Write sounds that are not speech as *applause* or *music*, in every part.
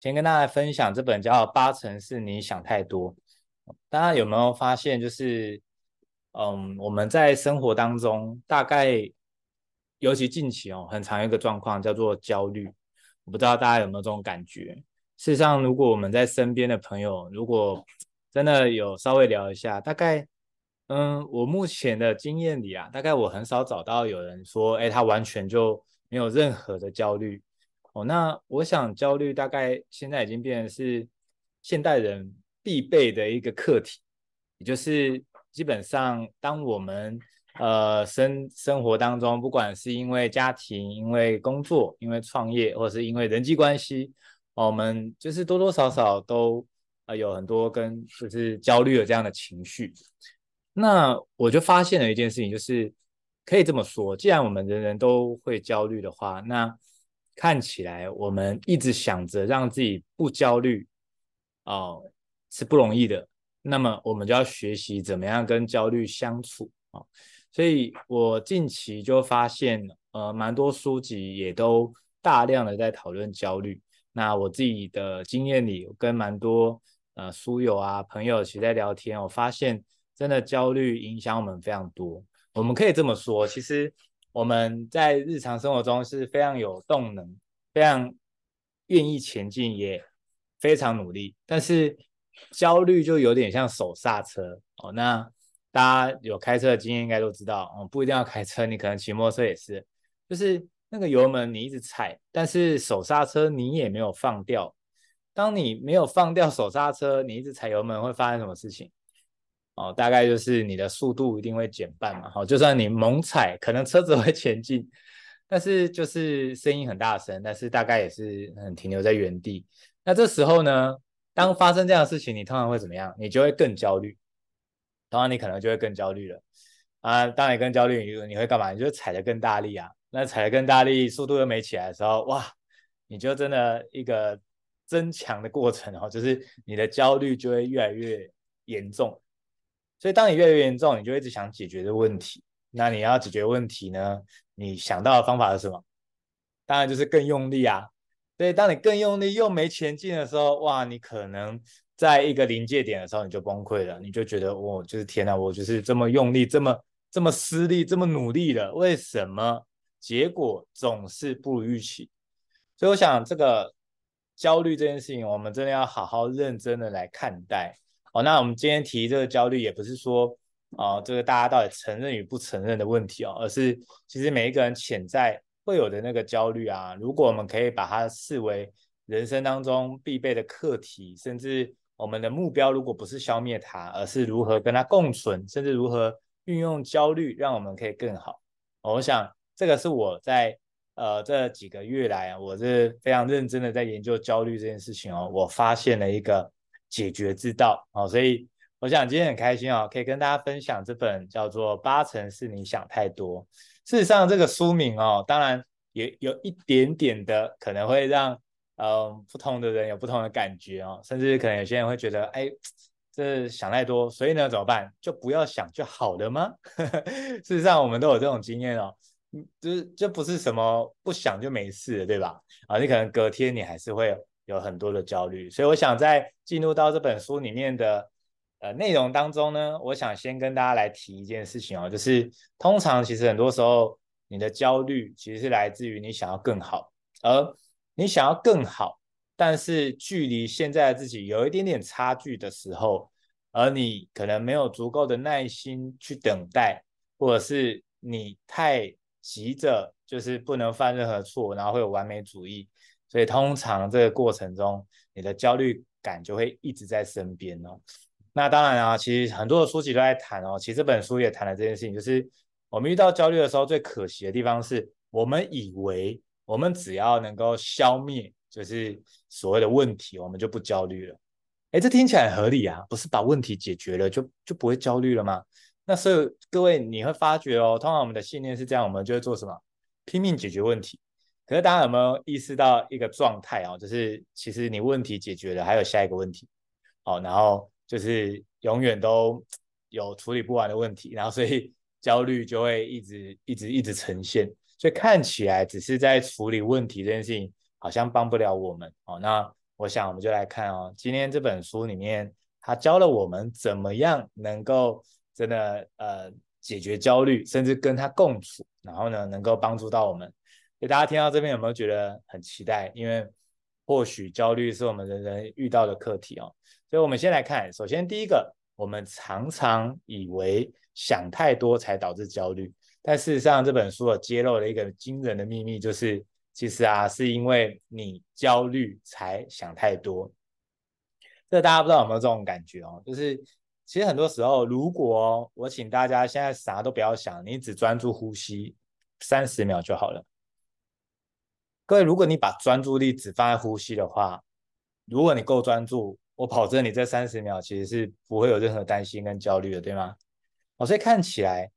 先跟大家分享这本叫《八成是你想太多》。大家有没有发现，就是嗯，我们在生活当中，大概尤其近期哦，很常有一个状况叫做焦虑。我不知道大家有没有这种感觉？事实上，如果我们在身边的朋友，如果真的有稍微聊一下，大概嗯，我目前的经验里啊，大概我很少找到有人说，哎，他完全就没有任何的焦虑。哦，那我想焦虑大概现在已经变成是现代人必备的一个课题，也就是基本上当我们呃生生活当中，不管是因为家庭、因为工作、因为创业，或者是因为人际关系，我们就是多多少少都呃有很多跟就是焦虑的这样的情绪。那我就发现了一件事情，就是可以这么说，既然我们人人都会焦虑的话，那看起来我们一直想着让自己不焦虑，哦，是不容易的。那么我们就要学习怎么样跟焦虑相处啊。所以我近期就发现，呃，蛮多书籍也都大量的在讨论焦虑。那我自己的经验里，跟蛮多呃书友啊朋友一起在聊天，我发现真的焦虑影响我们非常多。我们可以这么说，其实。我们在日常生活中是非常有动能，非常愿意前进，也非常努力。但是焦虑就有点像手刹车哦。那大家有开车的经验应该都知道哦，不一定要开车，你可能骑摩托车也是，就是那个油门你一直踩，但是手刹车你也没有放掉。当你没有放掉手刹车，你一直踩油门会发生什么事情？哦，大概就是你的速度一定会减半嘛。好，就算你猛踩，可能车子会前进，但是就是声音很大声，但是大概也是很停留在原地。那这时候呢，当发生这样的事情，你通常会怎么样？你就会更焦虑。当然，你可能就会更焦虑了啊。当你更焦虑，你你会干嘛？你就踩得更大力啊。那踩得更大力，速度又没起来的时候，哇，你就真的一个增强的过程哦，就是你的焦虑就会越来越严重。所以，当你越来越严重，你就一直想解决这个问题。那你要解决问题呢？你想到的方法是什么？当然就是更用力啊。所以，当你更用力又没前进的时候，哇，你可能在一个临界点的时候你就崩溃了。你就觉得，我就是天哪，我就是这么用力，这么这么施力，这么努力的，为什么结果总是不如预期？所以，我想这个焦虑这件事情，我们真的要好好认真的来看待。哦，那我们今天提这个焦虑，也不是说，哦，这个大家到底承认与不承认的问题哦，而是其实每一个人潜在会有的那个焦虑啊，如果我们可以把它视为人生当中必备的课题，甚至我们的目标如果不是消灭它，而是如何跟它共存，甚至如何运用焦虑让我们可以更好。我想这个是我在呃这几个月来啊，我是非常认真的在研究焦虑这件事情哦，我发现了一个。解决之道，好，所以我想今天很开心啊，可以跟大家分享这本叫做《八成是你想太多》。事实上，这个书名哦，当然也有一点点的可能会让嗯不同的人有不同的感觉哦，甚至可能有些人会觉得，哎，这想太多，所以呢怎么办？就不要想就好了吗？*laughs* 事实上，我们都有这种经验哦，就是这不是什么不想就没事了，对吧？啊，你可能隔天你还是会有。很多的焦虑，所以我想在进入到这本书里面的呃内容当中呢，我想先跟大家来提一件事情哦，就是通常其实很多时候你的焦虑其实是来自于你想要更好，而你想要更好，但是距离现在的自己有一点点差距的时候，而你可能没有足够的耐心去等待，或者是你太急着，就是不能犯任何错，然后会有完美主义。所以通常这个过程中，你的焦虑感就会一直在身边哦。那当然啊，其实很多的书籍都在谈哦。其实这本书也谈了这件事情，就是我们遇到焦虑的时候，最可惜的地方是我们以为我们只要能够消灭，就是所谓的问题，我们就不焦虑了。诶，这听起来合理啊，不是把问题解决了就就不会焦虑了吗？那所以各位你会发觉哦，通常我们的信念是这样，我们就会做什么？拼命解决问题。可是大家有没有意识到一个状态哦？就是其实你问题解决了，还有下一个问题，哦，然后就是永远都有处理不完的问题，然后所以焦虑就会一直一直一直呈现。所以看起来只是在处理问题这件事情，好像帮不了我们哦。那我想我们就来看哦，今天这本书里面，他教了我们怎么样能够真的呃解决焦虑，甚至跟他共处，然后呢能够帮助到我们。所以大家听到这边有没有觉得很期待？因为或许焦虑是我们人人遇到的课题哦。所以我们先来看，首先第一个，我们常常以为想太多才导致焦虑，但事实上这本书揭露了一个惊人的秘密，就是。其实啊，是因为你焦虑才想太多。这大家不知道有没有这种感觉哦？就是其实很多时候，如果我请大家现在啥都不要想，你只专注呼吸三十秒就好了。各位，如果你把专注力只放在呼吸的话，如果你够专注，我保证你这三十秒其实是不会有任何担心跟焦虑的，对吗？哦，所以看起来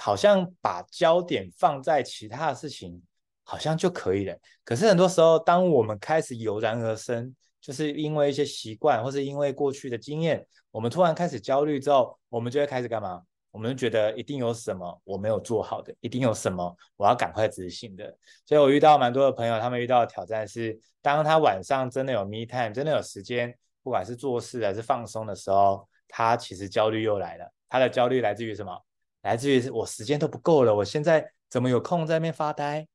好像把焦点放在其他的事情。好像就可以了。可是很多时候，当我们开始油然而生，就是因为一些习惯，或是因为过去的经验，我们突然开始焦虑之后，我们就会开始干嘛？我们就觉得一定有什么我没有做好的，一定有什么我要赶快执行的。所以我遇到蛮多的朋友，他们遇到的挑战是，当他晚上真的有 me time，真的有时间，不管是做事还是放松的时候，他其实焦虑又来了。他的焦虑来自于什么？来自于我时间都不够了，我现在怎么有空在那边发呆？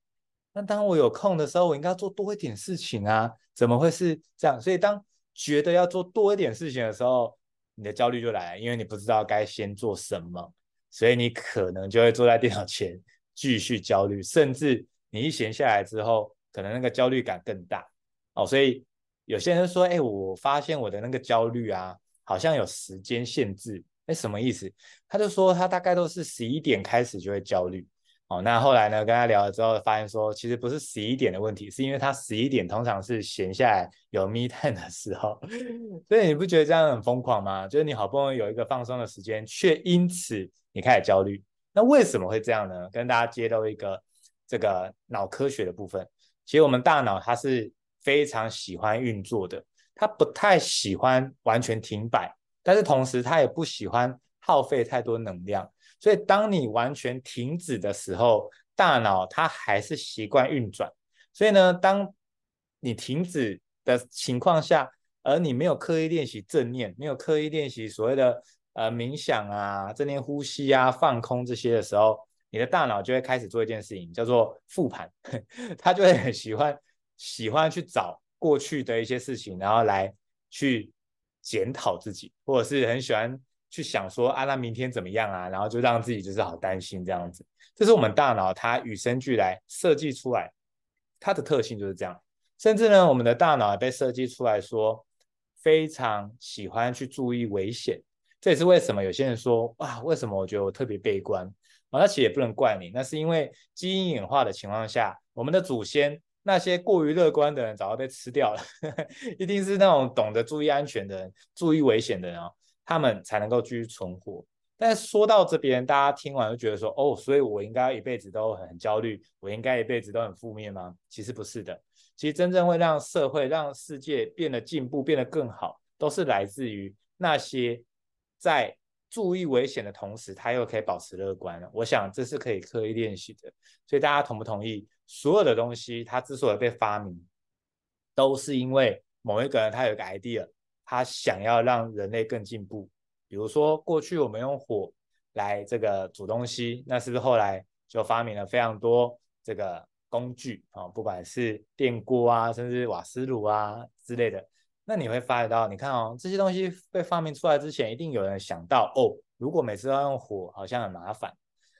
那当我有空的时候，我应该做多一点事情啊？怎么会是这样？所以当觉得要做多一点事情的时候，你的焦虑就来了，因为你不知道该先做什么，所以你可能就会坐在电脑前继续焦虑，甚至你一闲下来之后，可能那个焦虑感更大哦。所以有些人说：“哎，我发现我的那个焦虑啊，好像有时间限制。”哎，什么意思？他就说他大概都是十一点开始就会焦虑。哦，那后来呢？跟他聊了之后，发现说其实不是十一点的问题，是因为他十一点通常是闲下来有 me time 的时候，*laughs* 所以你不觉得这样很疯狂吗？就是你好不容易有一个放松的时间，却因此你开始焦虑。那为什么会这样呢？跟大家揭露一个这个脑科学的部分。其实我们大脑它是非常喜欢运作的，它不太喜欢完全停摆，但是同时它也不喜欢耗费太多能量。所以，当你完全停止的时候，大脑它还是习惯运转。所以呢，当你停止的情况下，而你没有刻意练习正念，没有刻意练习所谓的呃冥想啊、正念呼吸啊、放空这些的时候，你的大脑就会开始做一件事情，叫做复盘。*laughs* 它就会很喜欢喜欢去找过去的一些事情，然后来去检讨自己，或者是很喜欢。去想说啊，那明天怎么样啊？然后就让自己就是好担心这样子。这是我们大脑它与生俱来设计出来，它的特性就是这样。甚至呢，我们的大脑也被设计出来说，非常喜欢去注意危险。这也是为什么有些人说啊，为什么我觉得我特别悲观？啊，那其实也不能怪你，那是因为基因演化的情况下，我们的祖先那些过于乐观的人早就被吃掉了，*laughs* 一定是那种懂得注意安全的人，注意危险的人啊。他们才能够继续存活。但说到这边，大家听完就觉得说：“哦，所以我应该一辈子都很焦虑，我应该一辈子都很负面吗？”其实不是的。其实真正会让社会、让世界变得进步、变得更好，都是来自于那些在注意危险的同时，他又可以保持乐观的。我想这是可以刻意练习的。所以大家同不同意？所有的东西，它之所以被发明，都是因为某一个人他有个 idea。他想要让人类更进步，比如说过去我们用火来这个煮东西，那是不是后来就发明了非常多这个工具啊？不管是电锅啊，甚至瓦斯炉啊之类的。那你会发觉到，你看哦，这些东西被发明出来之前，一定有人想到哦，如果每次要用火，好像很麻烦。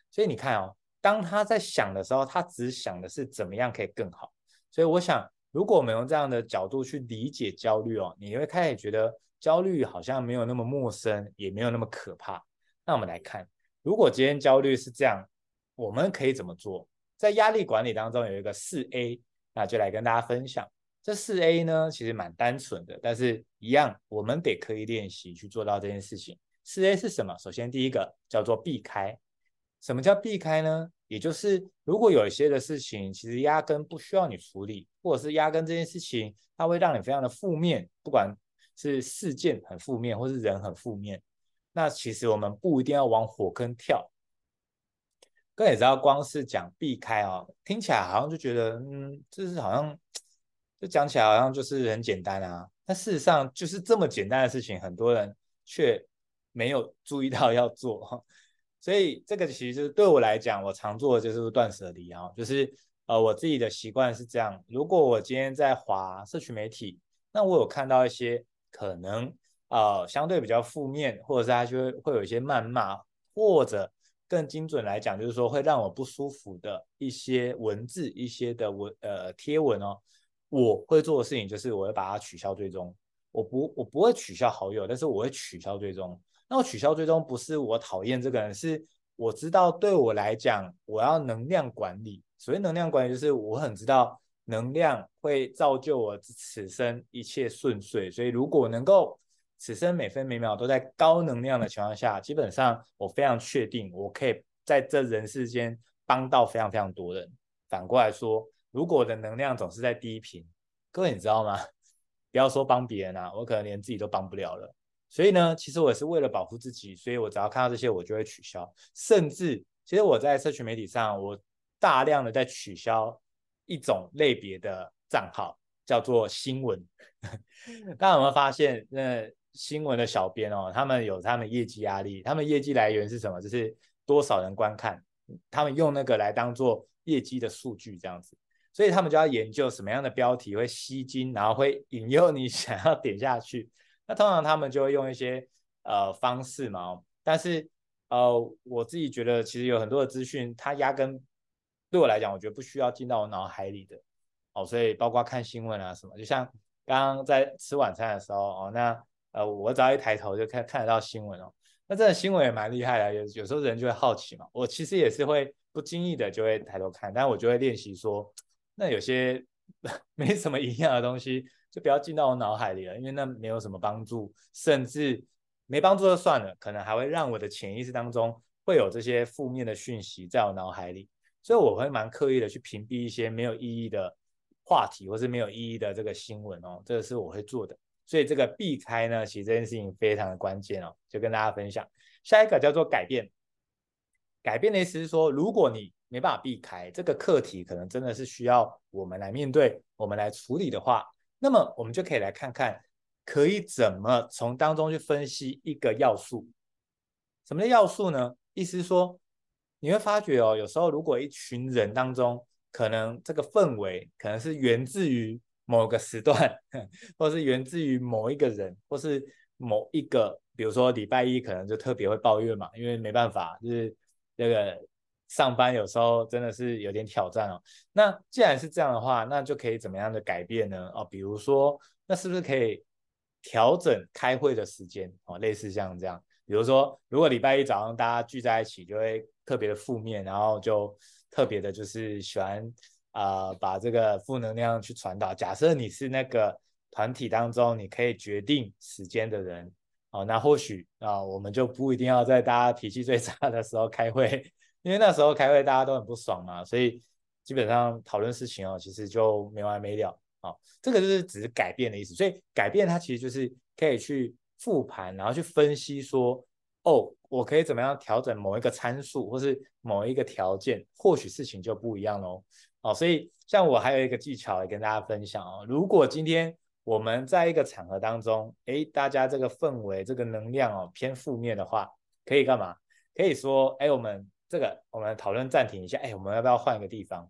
所以你看哦，当他在想的时候，他只想的是怎么样可以更好。所以我想。如果我们用这样的角度去理解焦虑哦，你会开始觉得焦虑好像没有那么陌生，也没有那么可怕。那我们来看，如果今天焦虑是这样，我们可以怎么做？在压力管理当中有一个四 A，那就来跟大家分享。这四 A 呢，其实蛮单纯的，但是一样，我们得刻意练习去做到这件事情。四 A 是什么？首先第一个叫做避开。什么叫避开呢？也就是，如果有一些的事情，其实压根不需要你处理，或者是压根这件事情，它会让你非常的负面，不管是事件很负面，或是人很负面，那其实我们不一定要往火坑跳。各位也知道，光是讲避开哦，听起来好像就觉得，嗯，这是好像就讲起来好像就是很简单啊，但事实上就是这么简单的事情，很多人却没有注意到要做。所以这个其实对我来讲，我常做的就是断舍离啊，就是呃我自己的习惯是这样，如果我今天在滑社群媒体，那我有看到一些可能呃相对比较负面，或者是他就会会有一些谩骂，或者。更精准来讲，就是说会让我不舒服的一些文字、一些的文呃贴文哦，我会做的事情就是我会把它取消追踪。我不我不会取消好友，但是我会取消追踪。那我取消追踪不是我讨厌这个人，是我知道对我来讲，我要能量管理。所谓能量管理，就是我很知道能量会造就我此生一切顺遂。所以如果能够。此生每分每秒都在高能量的情况下，基本上我非常确定，我可以在这人世间帮到非常非常多人。反过来说，如果我的能量总是在低频，各位你知道吗？*laughs* 不要说帮别人啊，我可能连自己都帮不了了。所以呢，其实我也是为了保护自己，所以我只要看到这些，我就会取消。甚至，其实我在社群媒体上，我大量的在取消一种类别的账号，叫做新闻。*laughs* 大家有没有发现？那新闻的小编哦，他们有他们业绩压力，他们业绩来源是什么？就是多少人观看，他们用那个来当做业绩的数据这样子，所以他们就要研究什么样的标题会吸睛，然后会引诱你想要点下去。那通常他们就会用一些呃方式嘛，但是呃我自己觉得其实有很多的资讯，它压根对我来讲，我觉得不需要进到我脑海里的哦，所以包括看新闻啊什么，就像刚刚在吃晚餐的时候哦，那。呃，我只要一抬头就看看得到新闻哦。那这个新闻也蛮厉害的，有有时候人就会好奇嘛。我其实也是会不经意的就会抬头看，但我就会练习说，那有些 *laughs* 没什么营养的东西就不要进到我脑海里了，因为那没有什么帮助，甚至没帮助就算了，可能还会让我的潜意识当中会有这些负面的讯息在我脑海里，所以我会蛮刻意的去屏蔽一些没有意义的话题或是没有意义的这个新闻哦，这个是我会做的。所以这个避开呢，其实这件事情非常的关键哦，就跟大家分享。下一个叫做改变，改变的意思是说，如果你没办法避开这个课题，可能真的是需要我们来面对，我们来处理的话，那么我们就可以来看看，可以怎么从当中去分析一个要素。什么叫要素呢？意思是说，你会发觉哦，有时候如果一群人当中，可能这个氛围可能是源自于。某个时段，*laughs* 或是源自于某一个人，或是某一个，比如说礼拜一可能就特别会抱怨嘛，因为没办法，就是这个上班有时候真的是有点挑战哦。那既然是这样的话，那就可以怎么样的改变呢？哦，比如说，那是不是可以调整开会的时间？哦，类似像这样，比如说，如果礼拜一早上大家聚在一起，就会特别的负面，然后就特别的就是喜欢。啊、把这个负能量去传导。假设你是那个团体当中，你可以决定时间的人，哦，那或许啊、我们就不一定要在大家脾气最差的时候开会，因为那时候开会大家都很不爽嘛，所以基本上讨论事情哦，其实就没完没了。哦，这个就是只是改变的意思。所以改变它其实就是可以去复盘，然后去分析说，哦，我可以怎么样调整某一个参数，或是某一个条件，或许事情就不一样喽。哦，所以像我还有一个技巧来跟大家分享哦。如果今天我们在一个场合当中，诶，大家这个氛围、这个能量哦偏负面的话，可以干嘛？可以说，诶，我们这个我们讨论暂停一下，诶，我们要不要换一个地方？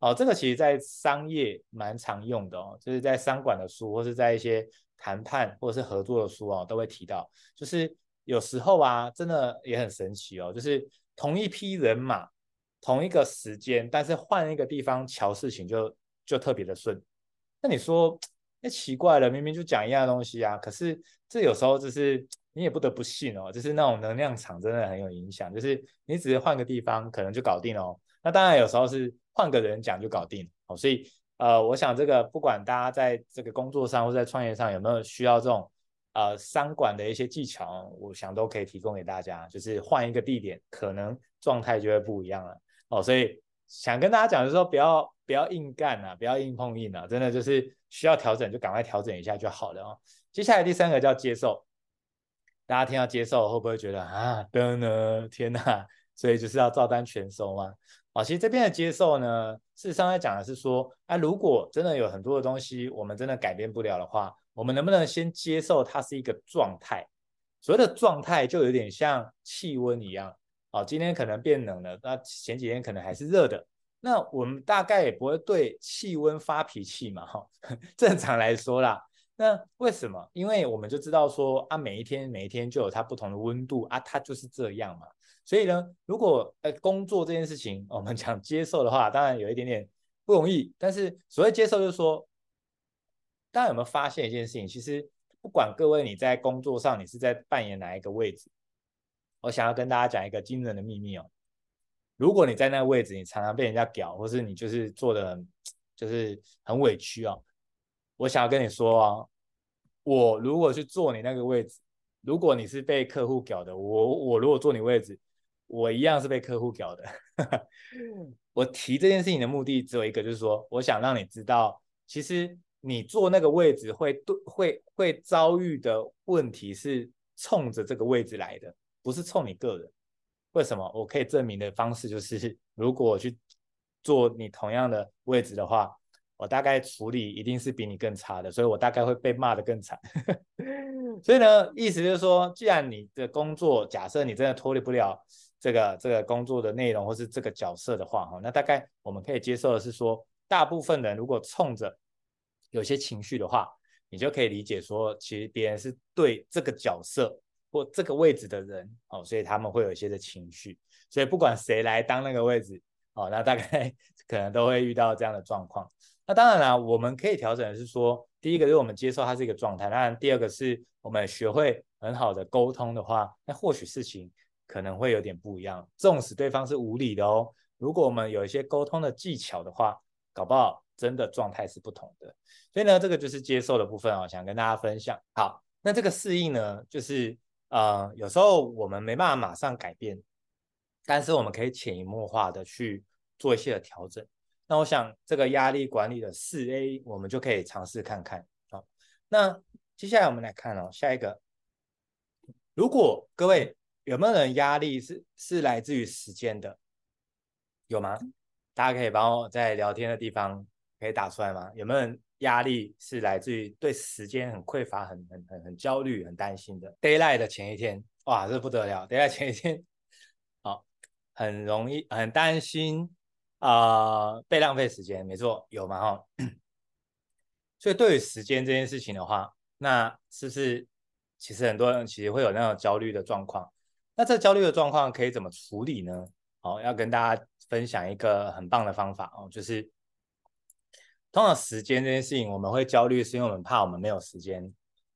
哦，这个其实在商业蛮常用的哦，就是在商管的书，或是在一些谈判或者是合作的书哦，都会提到。就是有时候啊，真的也很神奇哦，就是同一批人马。同一个时间，但是换一个地方瞧事情就就特别的顺。那你说，那奇怪了，明明就讲一样的东西啊，可是这有时候就是你也不得不信哦，就是那种能量场真的很有影响，就是你只是换个地方可能就搞定哦。那当然有时候是换个人讲就搞定哦。所以呃，我想这个不管大家在这个工作上或在创业上有没有需要这种呃商管的一些技巧，我想都可以提供给大家。就是换一个地点，可能状态就会不一样了。哦，所以想跟大家讲的是说，不要不要硬干啊，不要硬碰硬啊，真的就是需要调整就赶快调整一下就好了哦。接下来第三个叫接受，大家听到接受会不会觉得啊，真的天哪，所以就是要照单全收吗？啊，其实这边的接受呢，事实上在讲的是说，啊，如果真的有很多的东西我们真的改变不了的话，我们能不能先接受它是一个状态？所谓的状态就有点像气温一样，啊，今天可能变冷了，那前几天可能还是热的，那我们大概也不会对气温发脾气嘛，哈，*laughs* 正常来说啦。那为什么？因为我们就知道说啊，每一天每一天就有它不同的温度啊，它就是这样嘛。所以呢，如果呃工作这件事情我们讲接受的话，当然有一点点不容易。但是所谓接受，就是说，大家有没有发现一件事情？其实不管各位你在工作上你是在扮演哪一个位置，我想要跟大家讲一个惊人的秘密哦。如果你在那个位置，你常常被人家屌，或是你就是做的就是很委屈哦。我想要跟你说啊，我如果去坐你那个位置，如果你是被客户搞的，我我如果坐你位置，我一样是被客户搞的。*laughs* 我提这件事情的目的只有一个，就是说，我想让你知道，其实你坐那个位置会对会会遭遇的问题是冲着这个位置来的，不是冲你个人。为什么？我可以证明的方式就是，如果我去坐你同样的位置的话。我大概处理一定是比你更差的，所以我大概会被骂得更惨。*laughs* 所以呢，意思就是说，既然你的工作，假设你真的脱离不了这个这个工作的内容或是这个角色的话，哈，那大概我们可以接受的是说，大部分人如果冲着有些情绪的话，你就可以理解说，其实别人是对这个角色或这个位置的人，哦，所以他们会有一些的情绪。所以不管谁来当那个位置，哦，那大概 *laughs* 可能都会遇到这样的状况。那当然啦，我们可以调整的是说，第一个就是我们接受它是一个状态，当然第二个是我们学会很好的沟通的话，那或许事情可能会有点不一样。纵使对方是无理的哦，如果我们有一些沟通的技巧的话，搞不好真的状态是不同的。所以呢，这个就是接受的部分哦，想跟大家分享。好，那这个适应呢，就是呃，有时候我们没办法马上改变，但是我们可以潜移默化的去做一些的调整。那我想这个压力管理的四 A，我们就可以尝试看看。好，那接下来我们来看哦，下一个，如果各位有没有人压力是是来自于时间的？有吗？大家可以帮我在聊天的地方可以打出来吗？有没有人压力是来自于对时间很匮乏、很很很很焦虑、很担心的？Deadline 的前一天，哇，这不得了！Deadline 前一天，*laughs* 好，很容易很担心。啊、被浪费时间，没错，有嘛？哈，所以对于时间这件事情的话，那是不是其实很多人其实会有那种焦虑的状况？那这焦虑的状况可以怎么处理呢？好，要跟大家分享一个很棒的方法哦，就是通常时间这件事情我们会焦虑，是因为我们怕我们没有时间。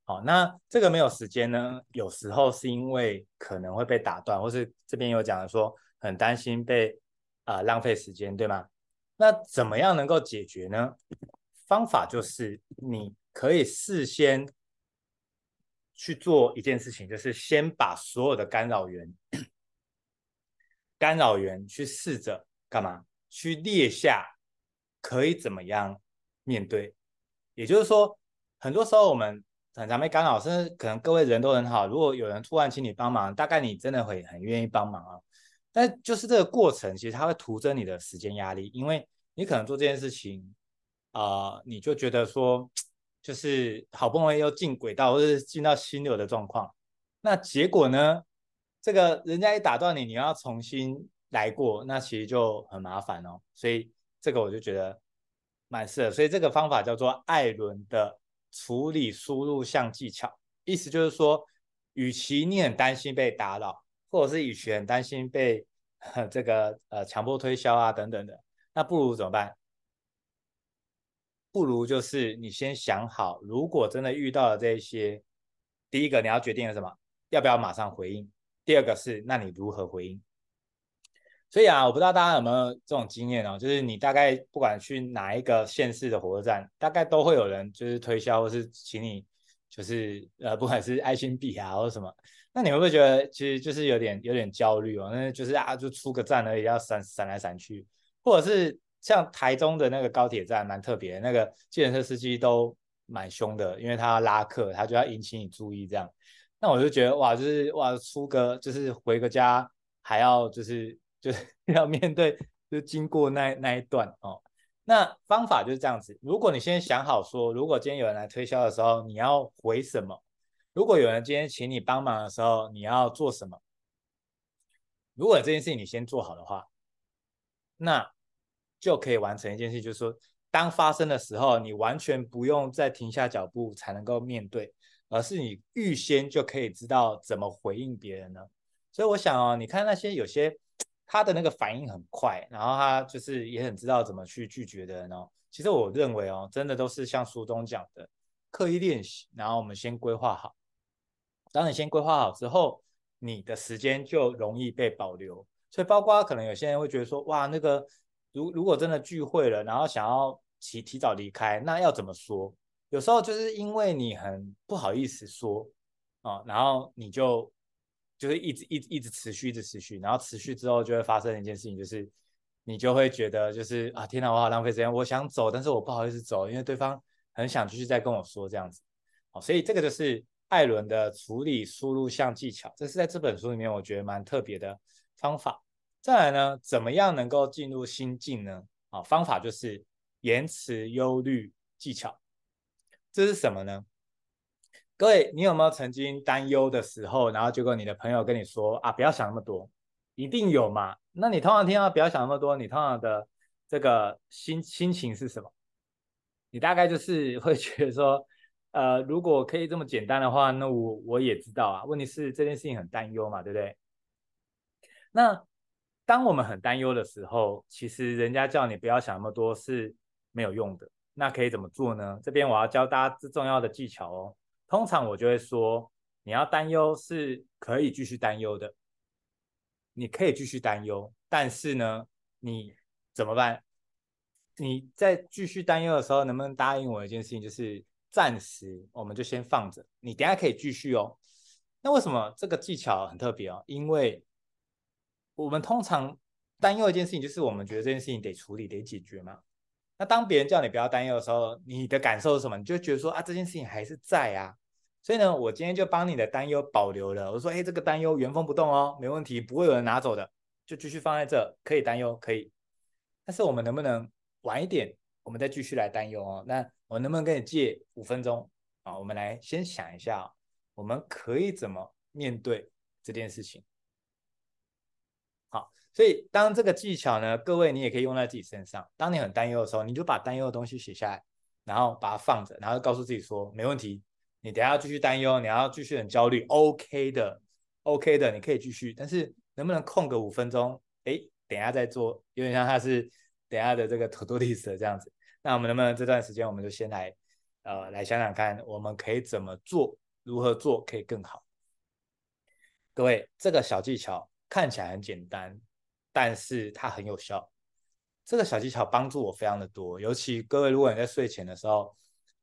好，那这个没有时间呢，有时候是因为可能会被打断，或是这边有讲说很担心被。啊、浪费时间，对吗？那怎么样能够解决呢？方法就是你可以事先去做一件事情，就是先把所有的干扰源、干扰源去试着干嘛？去列下可以怎么样面对。也就是说，很多时候我们很常被干扰，甚至可能各位人都很好，如果有人突然请你帮忙，大概你真的会很愿意帮忙啊。但就是这个过程，其实它会徒增你的时间压力，因为你可能做这件事情，啊、你就觉得说，就是好不容易又进轨道或者是进到心流的状况，那结果呢，这个人家一打断你，你要重新来过，那其实就很麻烦哦。所以这个我就觉得蛮适合，所以这个方法叫做艾伦的处理输入项技巧，意思就是说，与其你很担心被打扰。或者是以前担心被这个呃强迫推销啊等等的，那不如怎么办？不如就是你先想好，如果真的遇到了这些，第一个你要决定了什么？要不要马上回应？第二个是，那你如何回应？所以啊，我不知道大家有没有这种经验哦，就是你大概不管去哪一个县市的火车站，大概都会有人就是推销或是请你，就是呃不管是爱心币啊或者什么。那你会不会觉得其实就是有点有点焦虑哦？那就是啊，就出个站而已，要闪闪来闪去，或者是像台中的那个高铁站蛮特别，那个计程车司机都蛮凶的，因为他要拉客，他就要引起你注意这样。那我就觉得哇，就是哇，出个就是回个家还要就是就是 *laughs* 要面对就经过那那一段哦。那方法就是这样子，如果你先想好说，如果今天有人来推销的时候，你要回什么？如果有人今天请你帮忙的时候，你要做什么？如果这件事情你先做好的话，那就可以完成一件事，就是说，当发生的时候，你完全不用再停下脚步才能够面对，而是你预先就可以知道怎么回应别人呢？所以我想哦，你看那些有些他的那个反应很快，然后他就是也很知道怎么去拒绝的人哦。其实我认为哦，真的都是像书中讲的，刻意练习，然后我们先规划好。当你先规划好之后，你的时间就容易被保留。所以，包括可能有些人会觉得说，哇，那个如如果真的聚会了，然后想要提提早离开，那要怎么说？有时候就是因为你很不好意思说啊，然后你就就是一直一直一直持续，一直持续，然后持续之后就会发生一件事情，就是你就会觉得就是啊，天哪，我好浪费时间，我想走，但是我不好意思走，因为对方很想继续再跟我说这样子。好，所以这个就是。艾伦的处理输入项技巧，这是在这本书里面我觉得蛮特别的方法。再来呢，怎么样能够进入心境呢？啊，方法就是延迟忧虑技巧。这是什么呢？各位，你有没有曾经担忧的时候，然后结果你的朋友跟你说啊，不要想那么多，一定有嘛？那你通常听到不要想那么多，你通常的这个心心情是什么？你大概就是会觉得说。呃，如果可以这么简单的话，那我我也知道啊。问题是这件事情很担忧嘛，对不对？那当我们很担忧的时候，其实人家叫你不要想那么多是没有用的。那可以怎么做呢？这边我要教大家最重要的技巧哦。通常我就会说，你要担忧是可以继续担忧的，你可以继续担忧，但是呢，你怎么办？你在继续担忧的时候，能不能答应我一件事情，就是？暂时我们就先放着，你等下可以继续哦。那为什么这个技巧很特别哦？因为我们通常担忧一件事情，就是我们觉得这件事情得处理、得解决嘛。那当别人叫你不要担忧的时候，你的感受是什么？你就觉得说啊，这件事情还是在啊。所以呢，我今天就帮你的担忧保留了。我说，哎，这个担忧原封不动哦，没问题，不会有人拿走的，就继续放在这，可以担忧，可以。但是我们能不能晚一点，我们再继续来担忧哦？那。我能不能跟你借五分钟啊？我们来先想一下，我们可以怎么面对这件事情。好，所以当这个技巧呢，各位你也可以用在自己身上。当你很担忧的时候，你就把担忧的东西写下来，然后把它放着，然后告诉自己说，没问题，你等下要继续担忧，你要继续很焦虑，OK 的，OK 的，你可以继续。但是能不能空个五分钟？哎，等下再做，有点像它是等下的这个 To-Do list 这样子。那我们能不能这段时间，我们就先来，呃，来想想看，我们可以怎么做，如何做可以更好？各位，这个小技巧看起来很简单，但是它很有效。这个小技巧帮助我非常的多，尤其各位，如果你在睡前的时候，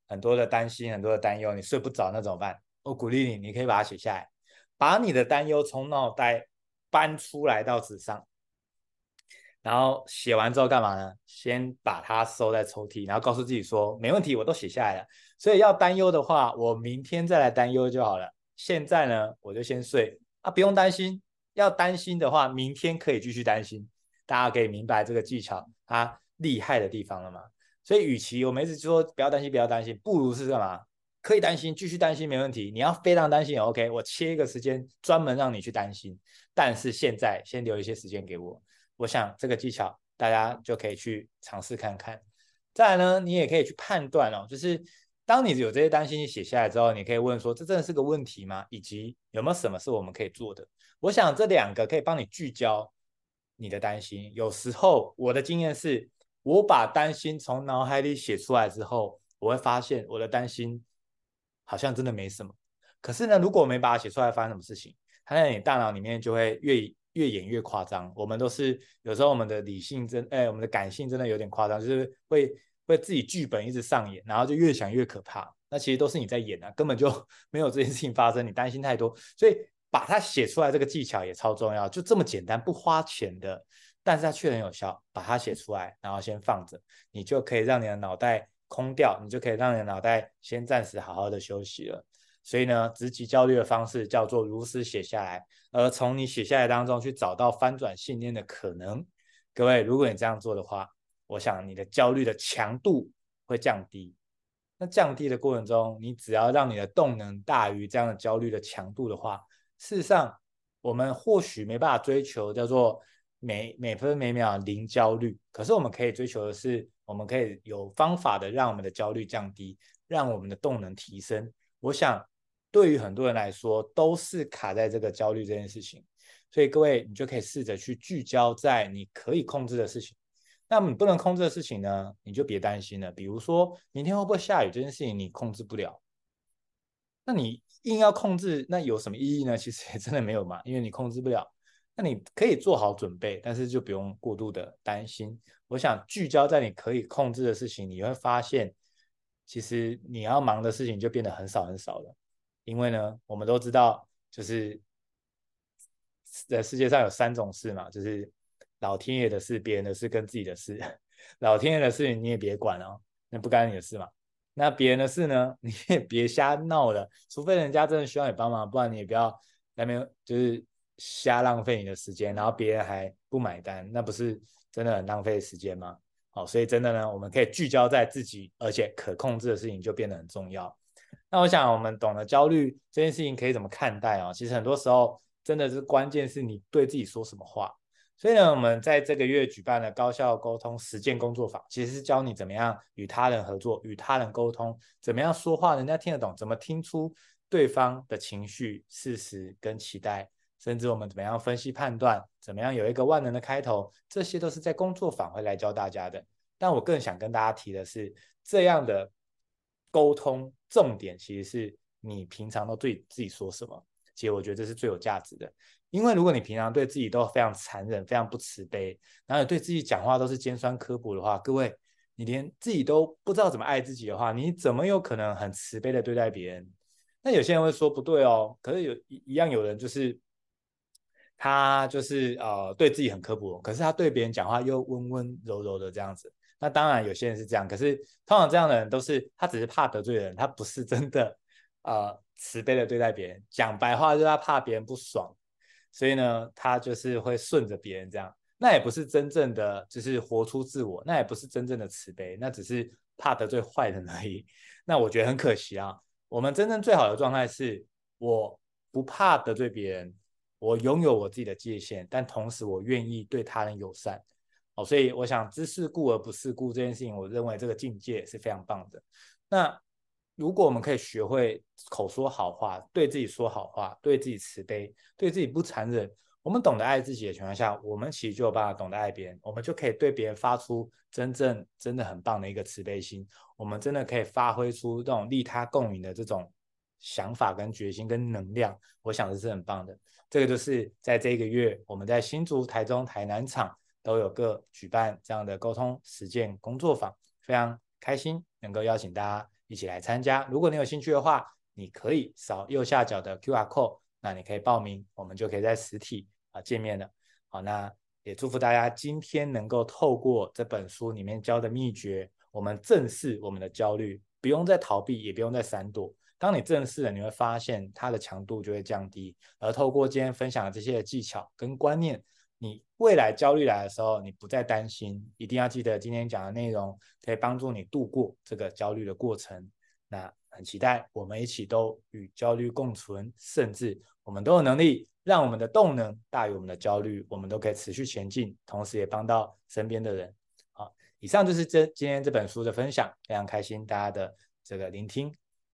很多的担心，很多的担忧，你睡不着，那怎么办？我鼓励你，你可以把它写下来，把你的担忧从脑袋搬出来到纸上。然后写完之后干嘛呢？先把它收在抽屉，然后告诉自己说没问题，我都写下来了。所以要担忧的话，我明天再来担忧就好了。现在呢，我就先睡啊，不用担心。要担心的话，明天可以继续担心。大家可以明白这个技巧它厉害的地方了吗？所以，与其我们一直说不要担心，不要担心，不如是干嘛？可以担心，继续担心没问题。你要非常担心 OK，我切一个时间专门让你去担心。但是现在先留一些时间给我。我想这个技巧大家就可以去尝试看看。再来呢，你也可以去判断哦，就是当你有这些担心写下来之后，你可以问说，这真的是个问题吗？以及有没有什么是我们可以做的？我想这两个可以帮你聚焦你的担心。有时候我的经验是，我把担心从脑海里写出来之后，我会发现我的担心好像真的没什么。可是呢，如果我没把它写出来，发生什么事情？它在你大脑里面就会越越演越夸张，我们都是有时候我们的理性真哎，我们的感性真的有点夸张，就是会会自己剧本一直上演，然后就越想越可怕。那其实都是你在演啊，根本就 *laughs* 没有这件事情发生，你担心太多。所以把它写出来这个技巧也超重要，就这么简单，不花钱的，但是它却很有效。把它写出来，然后先放着，你就可以让你的脑袋空掉，你就可以让你的脑袋先暂时好好的休息了。所以呢，直击焦虑的方式叫做如实写下来，而从你写下来当中去找到翻转信念的可能，各位，如果你这样做的话，我想你的焦虑的强度会降低。那降低的过程中，你只要让你的动能大于这样的焦虑的强度的话，事实上，我们或许没办法追求叫做每每分每秒零焦虑，可是我们可以追求的是，我们可以有方法的让我们的焦虑降低，让我们的动能提升。我想，对于很多人来说，都是卡在这个焦虑这件事情。所以各位，你就可以试着去聚焦在你可以控制的事情。那么你不能控制的事情呢，你就别担心了。比如说明天会不会下雨这件事情，你控制不了。那你硬要控制，那有什么意义呢？其实也真的没有嘛，因为你控制不了。那你可以做好准备，但是就不用过度的担心。我想聚焦在你可以控制的事情，你会发现，其实你要忙的事情就变得很少很少了。因为呢，我们都知道，就是在世界上有三种事嘛，就是。老天爷的事、别人的事跟自己的事，*laughs* 老天爷的事你也别管哦，那不干你的事嘛。那别人的事呢，你也别瞎闹了，除非人家真的需要你帮忙，不然你也不要那边就是瞎浪费你的时间，然后别人还不买单，那不是真的很浪费时间吗？好，所以真的呢，我们可以聚焦在自己而且可控制的事情，就变得很重要。*laughs* 那我想，我们懂得焦虑这件事情可以怎么看待啊？其实很多时候真的是关键是你对自己说什么话。所以呢，我们在这个月举办了高效沟通实践工作坊，其实是教你怎么样与他人合作、与他人沟通，怎么样说话人家听得懂，怎么听出对方的情绪、事实跟期待，甚至我们怎么样分析判断，怎么样有一个万能的开头，这些都是在工作坊会来教大家的。但我更想跟大家提的是，这样的沟通重点其实是你平常都对自己说什么。其实我觉得这是最有价值的。因为如果你平常对自己都非常残忍、非常不慈悲，然后对自己讲话都是尖酸刻薄的话，各位，你连自己都不知道怎么爱自己的话，你怎么有可能很慈悲的对待别人？那有些人会说不对哦，可是有一一样有人就是他就是呃对自己很刻薄，可是他对别人讲话又温温柔柔的这样子。那当然有些人是这样，可是通常这样的人都是他只是怕得罪人，他不是真的呃慈悲的对待别人。讲白话就是他怕别人不爽。所以呢，他就是会顺着别人这样，那也不是真正的，就是活出自我，那也不是真正的慈悲，那只是怕得罪坏人而已。那我觉得很可惜啊。我们真正最好的状态是，我不怕得罪别人，我拥有我自己的界限，但同时我愿意对他人友善。哦，所以我想知世故而不世故这件事情，我认为这个境界是非常棒的。那。如果我们可以学会口说好话，对自己说好话，对自己慈悲，对自己不残忍，我们懂得爱自己的情况下，我们其实就有办法懂得爱别人。我们就可以对别人发出真正真的很棒的一个慈悲心。我们真的可以发挥出这种利他共赢的这种想法跟决心跟能量。我想这是很棒的。这个就是在这个月，我们在新竹、台中、台南场都有个举办这样的沟通实践工作坊，非常开心能够邀请大家。一起来参加。如果你有兴趣的话，你可以扫右下角的 QR code，那你可以报名，我们就可以在实体啊见面了。好，那也祝福大家今天能够透过这本书里面教的秘诀，我们正视我们的焦虑，不用再逃避，也不用再闪躲。当你正视了，你会发现它的强度就会降低。而透过今天分享的这些技巧跟观念，你未来焦虑来的时候，你不再担心，一定要记得今天讲的内容可以帮助你度过这个焦虑的过程。那很期待我们一起都与焦虑共存，甚至我们都有能力让我们的动能大于我们的焦虑，我们都可以持续前进，同时也帮到身边的人。好，以上就是这今天这本书的分享，非常开心大家的这个聆听。